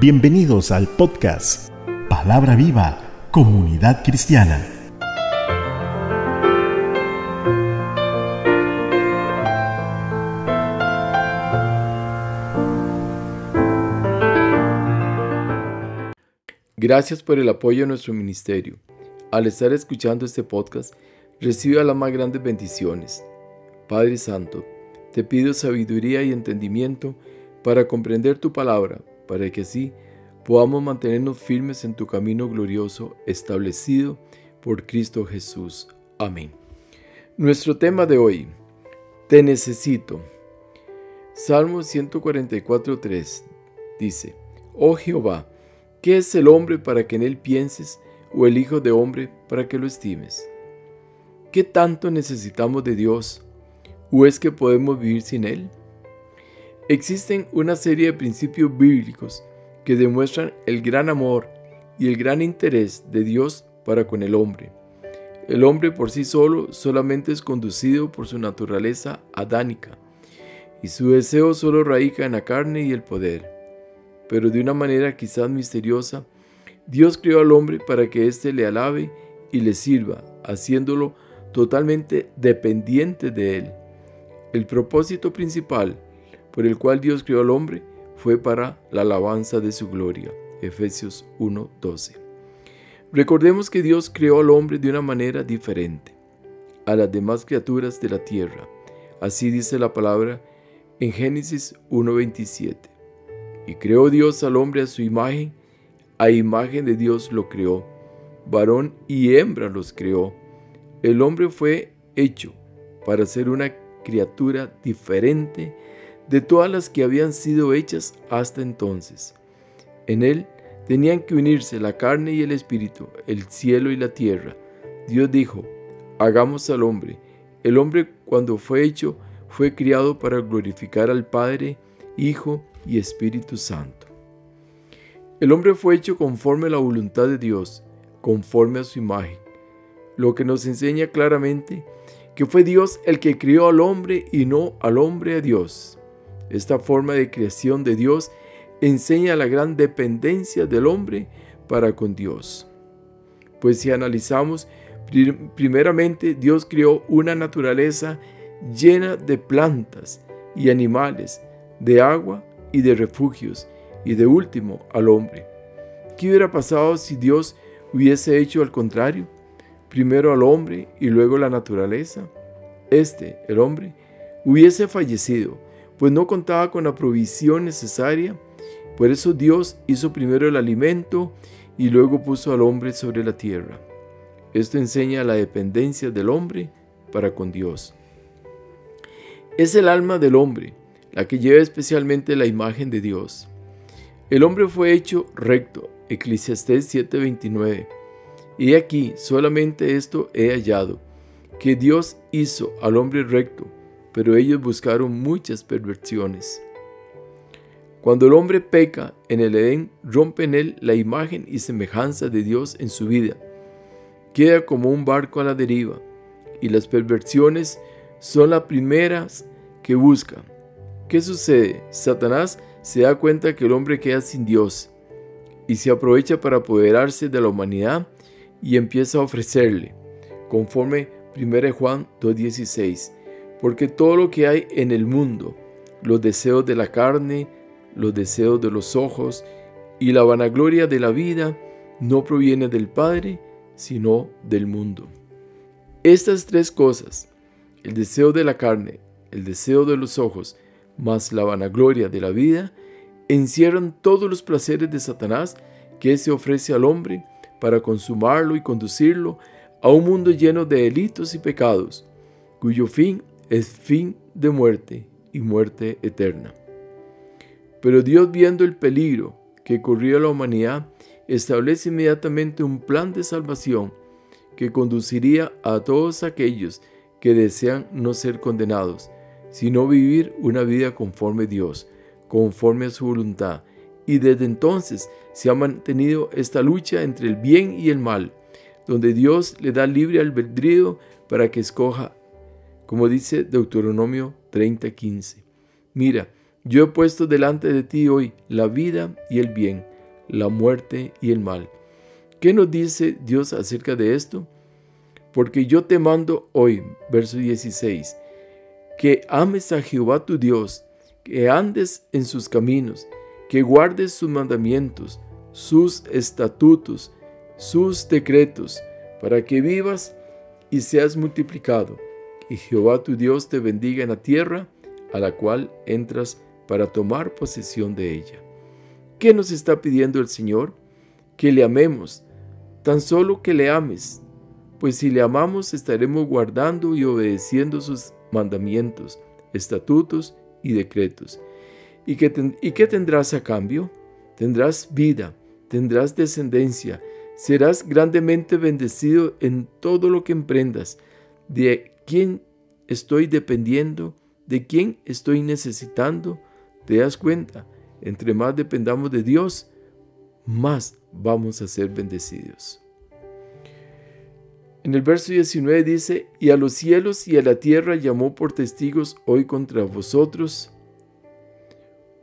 Bienvenidos al podcast Palabra Viva, Comunidad Cristiana. Gracias por el apoyo a nuestro ministerio. Al estar escuchando este podcast, reciba las más grandes bendiciones. Padre Santo, te pido sabiduría y entendimiento para comprender tu palabra, para que así podamos mantenernos firmes en tu camino glorioso establecido por Cristo Jesús. Amén. Nuestro tema de hoy, te necesito. Salmo 144.3 dice, Oh Jehová, ¿qué es el hombre para que en él pienses o el Hijo de hombre para que lo estimes? ¿Qué tanto necesitamos de Dios? ¿O es que podemos vivir sin Él? Existen una serie de principios bíblicos que demuestran el gran amor y el gran interés de Dios para con el hombre. El hombre por sí solo solamente es conducido por su naturaleza adánica, y su deseo solo radica en la carne y el poder. Pero de una manera quizás misteriosa, Dios creó al hombre para que éste le alabe y le sirva, haciéndolo totalmente dependiente de él. El propósito principal por el cual Dios creó al hombre fue para la alabanza de su gloria. Efesios 1:12. Recordemos que Dios creó al hombre de una manera diferente a las demás criaturas de la tierra. Así dice la palabra en Génesis 1:27. Y creó Dios al hombre a su imagen, a imagen de Dios lo creó, varón y hembra los creó. El hombre fue hecho para ser una criatura diferente de todas las que habían sido hechas hasta entonces. En él tenían que unirse la carne y el espíritu, el cielo y la tierra. Dios dijo, hagamos al hombre. El hombre cuando fue hecho fue criado para glorificar al Padre, Hijo y Espíritu Santo. El hombre fue hecho conforme a la voluntad de Dios, conforme a su imagen, lo que nos enseña claramente que fue Dios el que crió al hombre y no al hombre a Dios. Esta forma de creación de Dios enseña la gran dependencia del hombre para con Dios. Pues si analizamos, primeramente Dios creó una naturaleza llena de plantas y animales, de agua y de refugios, y de último al hombre. ¿Qué hubiera pasado si Dios hubiese hecho al contrario? primero al hombre y luego la naturaleza, este, el hombre, hubiese fallecido, pues no contaba con la provisión necesaria. Por eso Dios hizo primero el alimento y luego puso al hombre sobre la tierra. Esto enseña la dependencia del hombre para con Dios. Es el alma del hombre la que lleva especialmente la imagen de Dios. El hombre fue hecho recto, Eclesiastés 7:29 y aquí solamente esto he hallado, que Dios hizo al hombre recto, pero ellos buscaron muchas perversiones. Cuando el hombre peca en el Edén, rompe en él la imagen y semejanza de Dios en su vida. Queda como un barco a la deriva, y las perversiones son las primeras que buscan. ¿Qué sucede? Satanás se da cuenta que el hombre queda sin Dios y se aprovecha para apoderarse de la humanidad y empieza a ofrecerle, conforme 1 Juan 2.16, porque todo lo que hay en el mundo, los deseos de la carne, los deseos de los ojos y la vanagloria de la vida, no proviene del Padre, sino del mundo. Estas tres cosas, el deseo de la carne, el deseo de los ojos, más la vanagloria de la vida, encierran todos los placeres de Satanás que se ofrece al hombre para consumarlo y conducirlo a un mundo lleno de delitos y pecados, cuyo fin es fin de muerte y muerte eterna. Pero Dios viendo el peligro que corría la humanidad, establece inmediatamente un plan de salvación que conduciría a todos aquellos que desean no ser condenados, sino vivir una vida conforme a Dios, conforme a su voluntad, y desde entonces se ha mantenido esta lucha entre el bien y el mal, donde Dios le da libre albedrío para que escoja, como dice Deuteronomio 30:15. Mira, Yo he puesto delante de ti hoy la vida y el bien, la muerte y el mal. ¿Qué nos dice Dios acerca de esto? Porque yo te mando hoy, verso 16, que ames a Jehová tu Dios, que andes en sus caminos, que guardes sus mandamientos, sus estatutos, sus decretos, para que vivas y seas multiplicado, y Jehová tu Dios te bendiga en la tierra a la cual entras para tomar posesión de ella. ¿Qué nos está pidiendo el Señor? Que le amemos, tan solo que le ames, pues si le amamos estaremos guardando y obedeciendo sus mandamientos, estatutos y decretos. ¿Y qué, ¿Y qué tendrás a cambio? Tendrás vida, tendrás descendencia, serás grandemente bendecido en todo lo que emprendas. ¿De quién estoy dependiendo? ¿De quién estoy necesitando? ¿Te das cuenta? Entre más dependamos de Dios, más vamos a ser bendecidos. En el verso 19 dice, y a los cielos y a la tierra llamó por testigos hoy contra vosotros,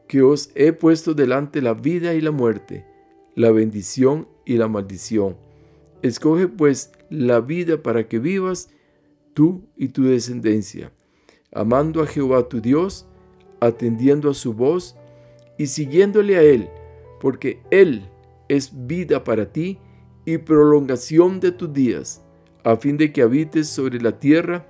que os he puesto delante la vida y la muerte, la bendición y la maldición. Escoge pues la vida para que vivas tú y tu descendencia, amando a Jehová tu Dios, atendiendo a su voz y siguiéndole a Él, porque Él es vida para ti y prolongación de tus días, a fin de que habites sobre la tierra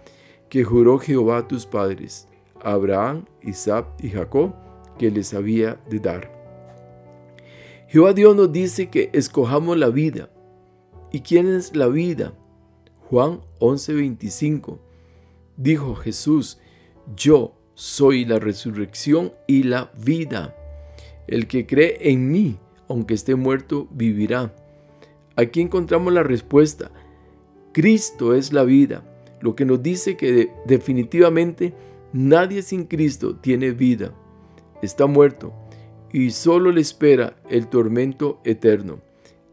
que juró Jehová a tus padres, Abraham, Isaac y Jacob, que les había de dar. Jehová Dios nos dice que escojamos la vida. ¿Y quién es la vida? Juan 11:25. Dijo Jesús, yo soy la resurrección y la vida. El que cree en mí, aunque esté muerto, vivirá. Aquí encontramos la respuesta. Cristo es la vida, lo que nos dice que definitivamente nadie sin Cristo tiene vida. Está muerto y solo le espera el tormento eterno,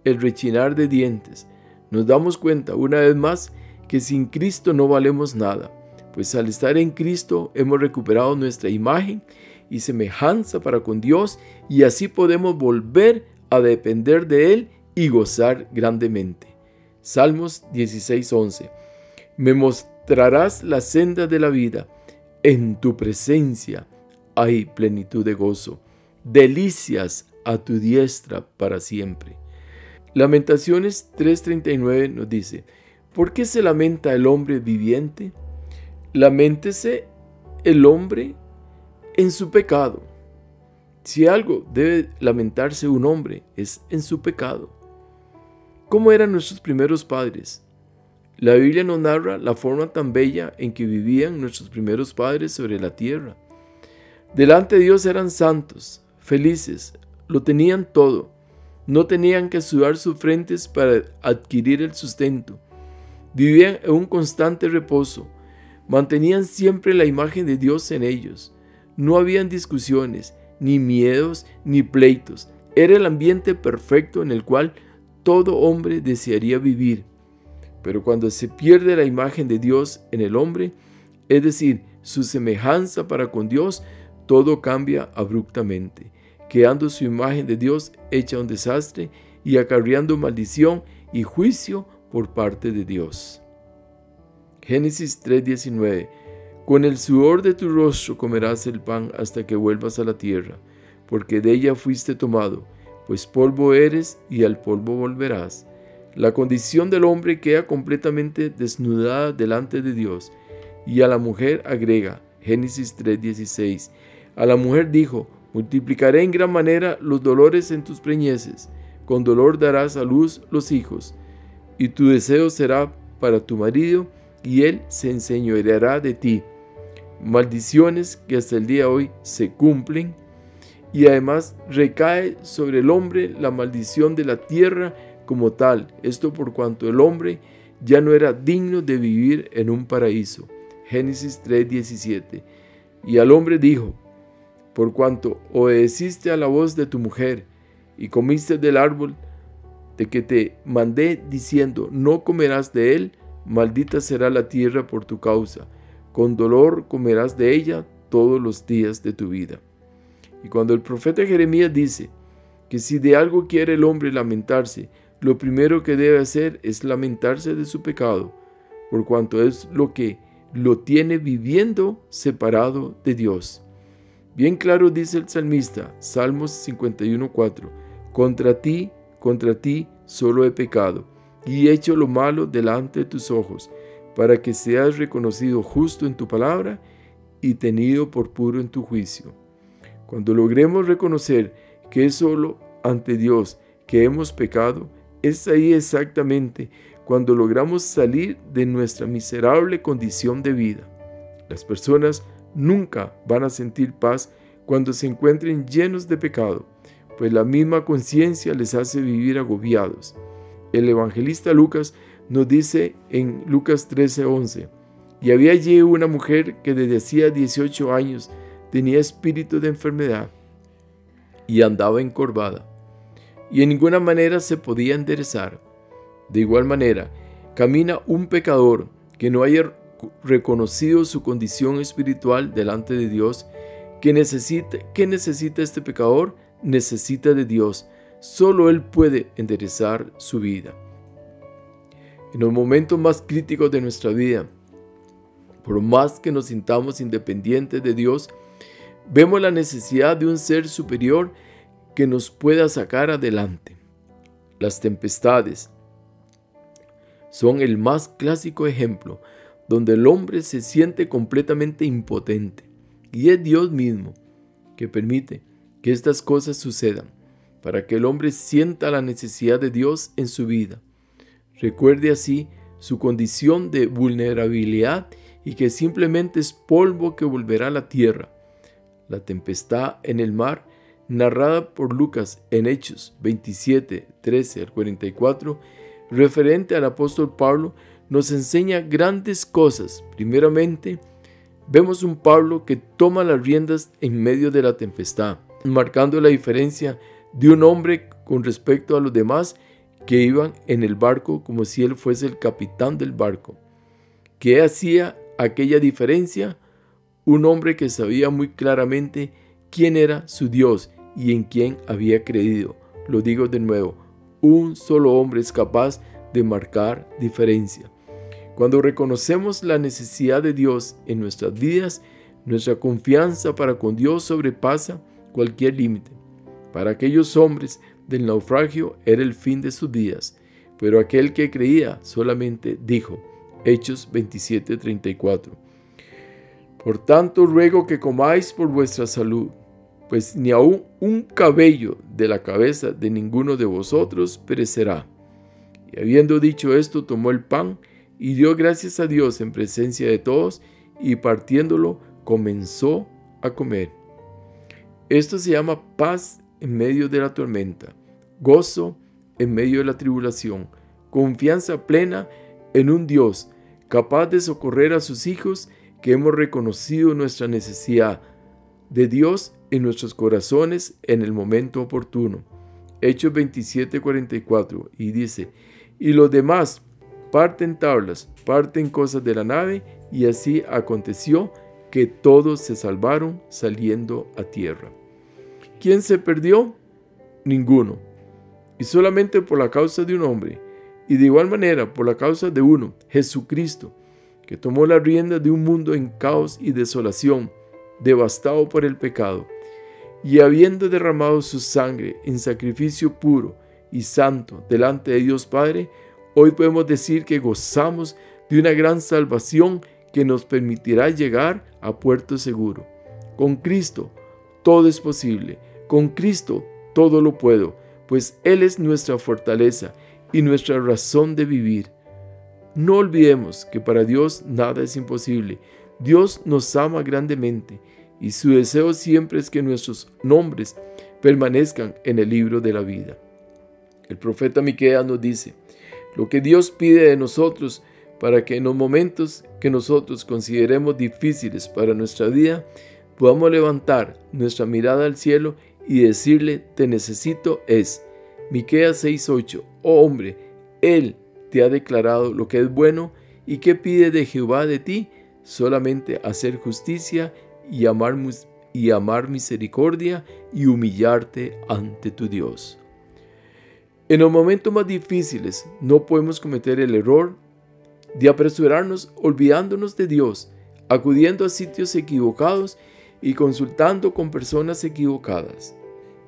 el rechinar de dientes. Nos damos cuenta una vez más que sin Cristo no valemos nada pues al estar en Cristo hemos recuperado nuestra imagen y semejanza para con Dios y así podemos volver a depender de Él y gozar grandemente. Salmos 16:11 Me mostrarás la senda de la vida, en tu presencia hay plenitud de gozo, delicias a tu diestra para siempre. Lamentaciones 3:39 nos dice, ¿por qué se lamenta el hombre viviente? Lamentese el hombre en su pecado. Si algo debe lamentarse un hombre es en su pecado. ¿Cómo eran nuestros primeros padres? La Biblia nos narra la forma tan bella en que vivían nuestros primeros padres sobre la tierra. Delante de Dios eran santos, felices, lo tenían todo. No tenían que sudar sus frentes para adquirir el sustento. Vivían en un constante reposo Mantenían siempre la imagen de Dios en ellos. No habían discusiones, ni miedos, ni pleitos. Era el ambiente perfecto en el cual todo hombre desearía vivir. Pero cuando se pierde la imagen de Dios en el hombre, es decir, su semejanza para con Dios, todo cambia abruptamente, quedando su imagen de Dios hecha un desastre y acarreando maldición y juicio por parte de Dios. Génesis 3:19 Con el sudor de tu rostro comerás el pan hasta que vuelvas a la tierra, porque de ella fuiste tomado, pues polvo eres y al polvo volverás. La condición del hombre queda completamente desnudada delante de Dios. Y a la mujer agrega, Génesis 3:16, a la mujer dijo, multiplicaré en gran manera los dolores en tus preñeces, con dolor darás a luz los hijos, y tu deseo será para tu marido, y él se enseñoreará de ti. Maldiciones que hasta el día de hoy se cumplen y además recae sobre el hombre la maldición de la tierra como tal. Esto por cuanto el hombre ya no era digno de vivir en un paraíso. Génesis 3:17. Y al hombre dijo, por cuanto obedeciste a la voz de tu mujer y comiste del árbol de que te mandé diciendo, no comerás de él, maldita será la tierra por tu causa, con dolor comerás de ella todos los días de tu vida. Y cuando el profeta Jeremías dice que si de algo quiere el hombre lamentarse, lo primero que debe hacer es lamentarse de su pecado, por cuanto es lo que lo tiene viviendo separado de Dios. Bien claro dice el salmista, Salmos 51.4, contra ti, contra ti solo he pecado, y he hecho lo malo delante de tus ojos, para que seas reconocido justo en tu palabra y tenido por puro en tu juicio. Cuando logremos reconocer que es solo ante Dios que hemos pecado, es ahí exactamente cuando logramos salir de nuestra miserable condición de vida. Las personas nunca van a sentir paz cuando se encuentren llenos de pecado, pues la misma conciencia les hace vivir agobiados. El evangelista Lucas nos dice en Lucas 13:11, y había allí una mujer que desde hacía 18 años tenía espíritu de enfermedad y andaba encorvada, y en ninguna manera se podía enderezar. De igual manera, camina un pecador que no haya reconocido su condición espiritual delante de Dios, que necesita, ¿qué necesita este pecador? Necesita de Dios. Solo Él puede enderezar su vida. En los momentos más críticos de nuestra vida, por más que nos sintamos independientes de Dios, vemos la necesidad de un ser superior que nos pueda sacar adelante. Las tempestades son el más clásico ejemplo donde el hombre se siente completamente impotente y es Dios mismo que permite que estas cosas sucedan para que el hombre sienta la necesidad de Dios en su vida. Recuerde así su condición de vulnerabilidad y que simplemente es polvo que volverá a la tierra. La tempestad en el mar, narrada por Lucas en Hechos 27, 13 al 44, referente al apóstol Pablo, nos enseña grandes cosas. Primeramente, vemos un Pablo que toma las riendas en medio de la tempestad, marcando la diferencia de un hombre con respecto a los demás que iban en el barco como si él fuese el capitán del barco. ¿Qué hacía aquella diferencia? Un hombre que sabía muy claramente quién era su Dios y en quién había creído. Lo digo de nuevo, un solo hombre es capaz de marcar diferencia. Cuando reconocemos la necesidad de Dios en nuestras vidas, nuestra confianza para con Dios sobrepasa cualquier límite. Para aquellos hombres del naufragio era el fin de sus días, pero aquel que creía solamente dijo, Hechos 27:34. Por tanto ruego que comáis por vuestra salud, pues ni aun un cabello de la cabeza de ninguno de vosotros perecerá. Y habiendo dicho esto, tomó el pan y dio gracias a Dios en presencia de todos, y partiéndolo comenzó a comer. Esto se llama paz en medio de la tormenta, gozo en medio de la tribulación, confianza plena en un Dios capaz de socorrer a sus hijos que hemos reconocido nuestra necesidad de Dios en nuestros corazones en el momento oportuno. Hechos 27:44 y dice, y los demás parten tablas, parten cosas de la nave y así aconteció que todos se salvaron saliendo a tierra. ¿Quién se perdió? Ninguno. Y solamente por la causa de un hombre, y de igual manera por la causa de uno, Jesucristo, que tomó la rienda de un mundo en caos y desolación, devastado por el pecado, y habiendo derramado su sangre en sacrificio puro y santo delante de Dios Padre, hoy podemos decir que gozamos de una gran salvación que nos permitirá llegar a puerto seguro. Con Cristo todo es posible con Cristo todo lo puedo, pues Él es nuestra fortaleza y nuestra razón de vivir. No olvidemos que para Dios nada es imposible. Dios nos ama grandemente y su deseo siempre es que nuestros nombres permanezcan en el libro de la vida. El profeta Miqueas nos dice, lo que Dios pide de nosotros para que en los momentos que nosotros consideremos difíciles para nuestra vida, podamos levantar nuestra mirada al cielo y decirle te necesito es Miqueas 6:8. Oh hombre, él te ha declarado lo que es bueno y que pide de Jehová de ti, solamente hacer justicia y amar y amar misericordia y humillarte ante tu Dios. En los momentos más difíciles no podemos cometer el error de apresurarnos olvidándonos de Dios, acudiendo a sitios equivocados y consultando con personas equivocadas.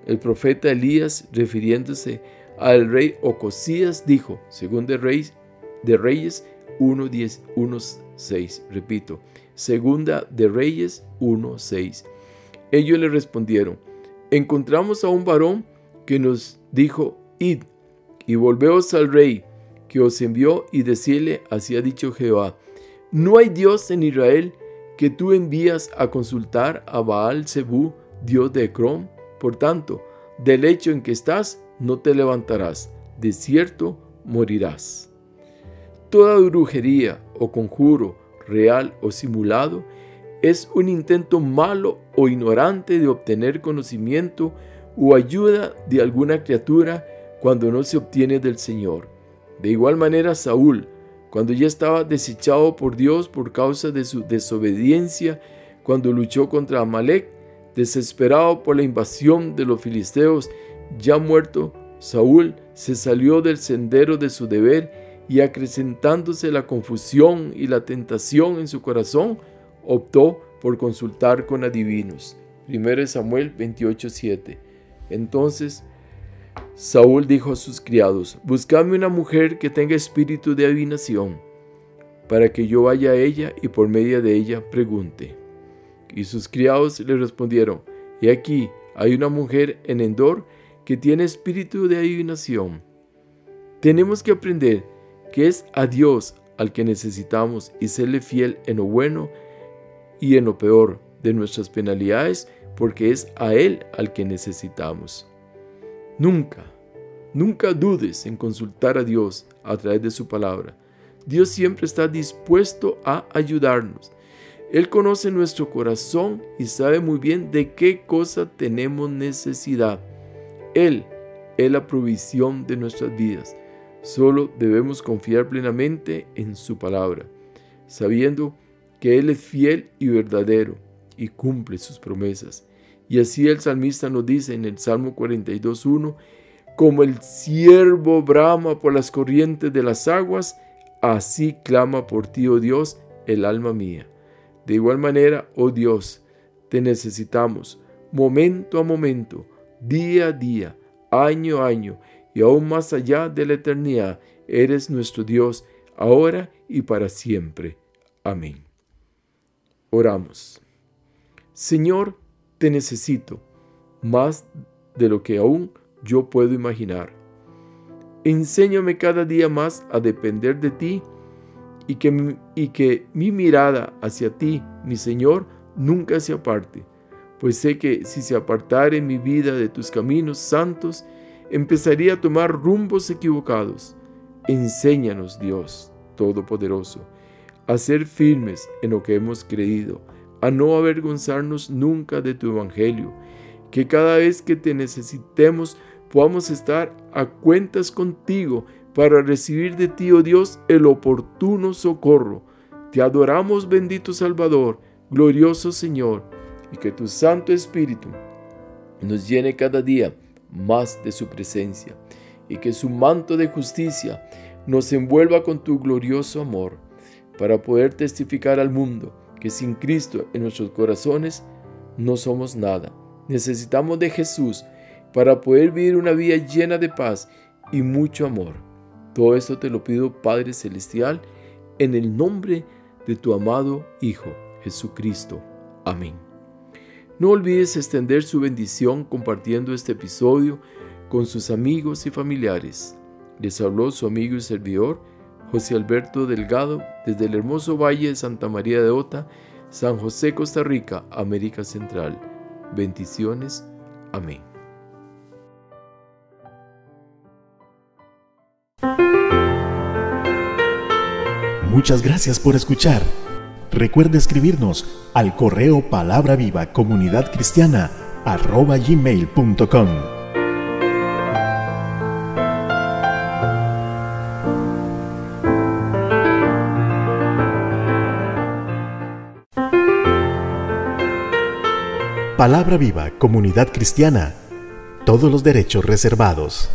El profeta Elías, refiriéndose al rey Ocosías, dijo, según de Reyes, de Reyes 1.6, repito, segunda de Reyes 1.6. Ellos le respondieron, encontramos a un varón que nos dijo, id y volveos al rey que os envió y decirle, así ha dicho Jehová, no hay Dios en Israel que tú envías a consultar a Baal Zebú, Dios de Ecrón. Por tanto, del hecho en que estás, no te levantarás, de cierto morirás. Toda brujería o conjuro, real o simulado, es un intento malo o ignorante de obtener conocimiento o ayuda de alguna criatura cuando no se obtiene del Señor. De igual manera Saúl, cuando ya estaba desechado por Dios por causa de su desobediencia, cuando luchó contra Amalek, desesperado por la invasión de los filisteos, ya muerto, Saúl se salió del sendero de su deber y acrecentándose la confusión y la tentación en su corazón, optó por consultar con adivinos. 1 Samuel 28:7. Entonces Saúl dijo a sus criados, Buscadme una mujer que tenga espíritu de adivinación, para que yo vaya a ella y por medio de ella pregunte. Y sus criados le respondieron, He aquí, hay una mujer en Endor que tiene espíritu de adivinación. Tenemos que aprender que es a Dios al que necesitamos y serle fiel en lo bueno y en lo peor de nuestras penalidades, porque es a Él al que necesitamos. Nunca, nunca dudes en consultar a Dios a través de su palabra. Dios siempre está dispuesto a ayudarnos. Él conoce nuestro corazón y sabe muy bien de qué cosa tenemos necesidad. Él es la provisión de nuestras vidas. Solo debemos confiar plenamente en su palabra, sabiendo que Él es fiel y verdadero y cumple sus promesas. Y así el salmista nos dice en el Salmo 42.1, como el siervo brama por las corrientes de las aguas, así clama por ti, oh Dios, el alma mía. De igual manera, oh Dios, te necesitamos momento a momento, día a día, año a año, y aún más allá de la eternidad, eres nuestro Dios, ahora y para siempre. Amén. Oramos. Señor, te necesito más de lo que aún yo puedo imaginar. Enséñame cada día más a depender de ti y que, y que mi mirada hacia ti, mi Señor, nunca se aparte, pues sé que si se apartare mi vida de tus caminos santos, empezaría a tomar rumbos equivocados. Enséñanos, Dios Todopoderoso, a ser firmes en lo que hemos creído, a no avergonzarnos nunca de tu Evangelio, que cada vez que te necesitemos podamos estar a cuentas contigo para recibir de ti, oh Dios, el oportuno socorro. Te adoramos, bendito Salvador, glorioso Señor, y que tu Santo Espíritu nos llene cada día más de su presencia, y que su manto de justicia nos envuelva con tu glorioso amor, para poder testificar al mundo que sin Cristo en nuestros corazones no somos nada. Necesitamos de Jesús para poder vivir una vida llena de paz y mucho amor. Todo esto te lo pido, Padre Celestial, en el nombre de tu amado Hijo, Jesucristo. Amén. No olvides extender su bendición compartiendo este episodio con sus amigos y familiares. Les habló su amigo y servidor, José Alberto Delgado, desde el hermoso Valle de Santa María de Ota, San José, Costa Rica, América Central. Bendiciones. Amén. Muchas gracias por escuchar. Recuerde escribirnos al correo palabra viva comunidad cristiana arroba gmail.com. Palabra Viva, Comunidad Cristiana. Todos los derechos reservados.